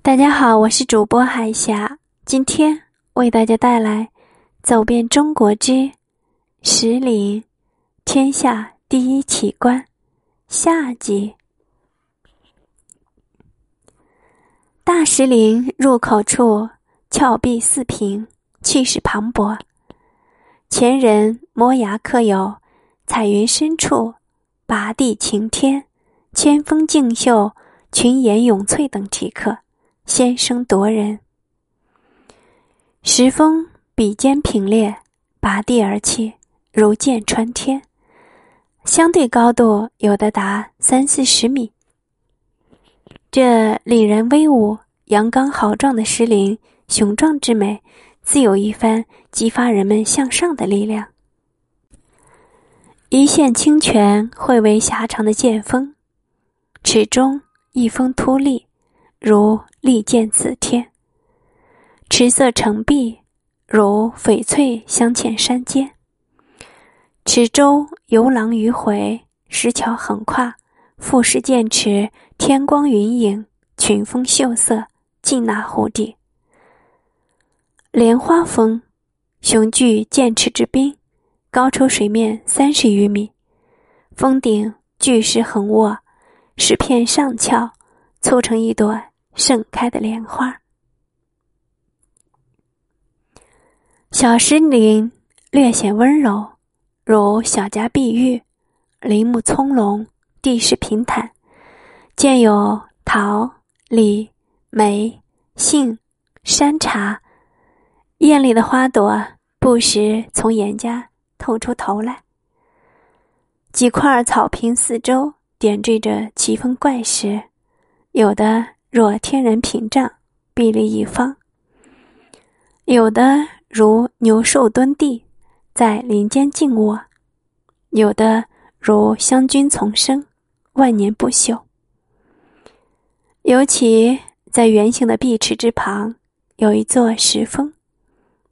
大家好，我是主播海霞，今天为大家带来《走遍中国之石林，天下第一奇观》下集。大石林入口处，峭壁四平，气势磅礴。前人摩崖刻有“彩云深处，拔地擎天，千峰竞秀，群岩涌翠”等题刻。先声夺人，石峰比肩平列，拔地而起，如箭穿天。相对高度有的达三四十米。这凛然威武、阳刚豪壮的石林，雄壮之美，自有一番激发人们向上的力量。一线清泉汇为狭长的剑锋，池中一峰突立。如利剑刺天，池色澄碧，如翡翠镶嵌山间。池周游廊迂回，石桥横跨，富士剑池，天光云影，群峰秀色，尽纳湖底。莲花峰，雄踞剑池之滨，高出水面三十余米，峰顶巨石横卧，石片上翘，簇成一朵。盛开的莲花，小石林略显温柔，如小家碧玉，林木葱茏，地势平坦，见有桃、李、梅、杏、山茶，艳丽的花朵不时从岩家透出头来。几块草坪四周点缀着奇峰怪石，有的。若天然屏障，壁立一方；有的如牛兽蹲地，在林间静卧；有的如香菌丛生，万年不朽。尤其在圆形的碧池之旁，有一座石峰，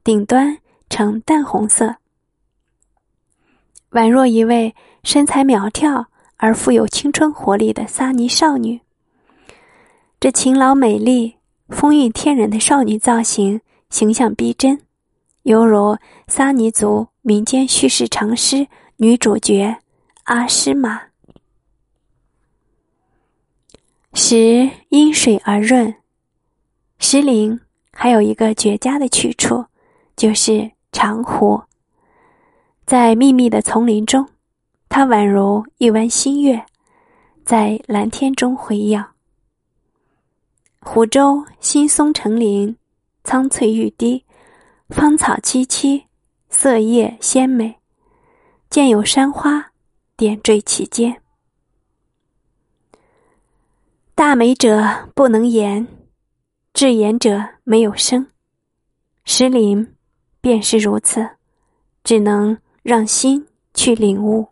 顶端呈淡红色，宛若一位身材苗条而富有青春活力的撒尼少女。这勤劳美丽、风韵天人的少女造型，形象逼真，犹如撒尼族民间叙事长诗女主角阿诗玛。石因水而润，石林还有一个绝佳的去处，就是长湖。在密密的丛林中，它宛如一弯新月，在蓝天中辉耀。湖州新松成林，苍翠欲滴，芳草萋萋，色叶鲜美，见有山花点缀其间。大美者不能言，至言者没有声。石林便是如此，只能让心去领悟。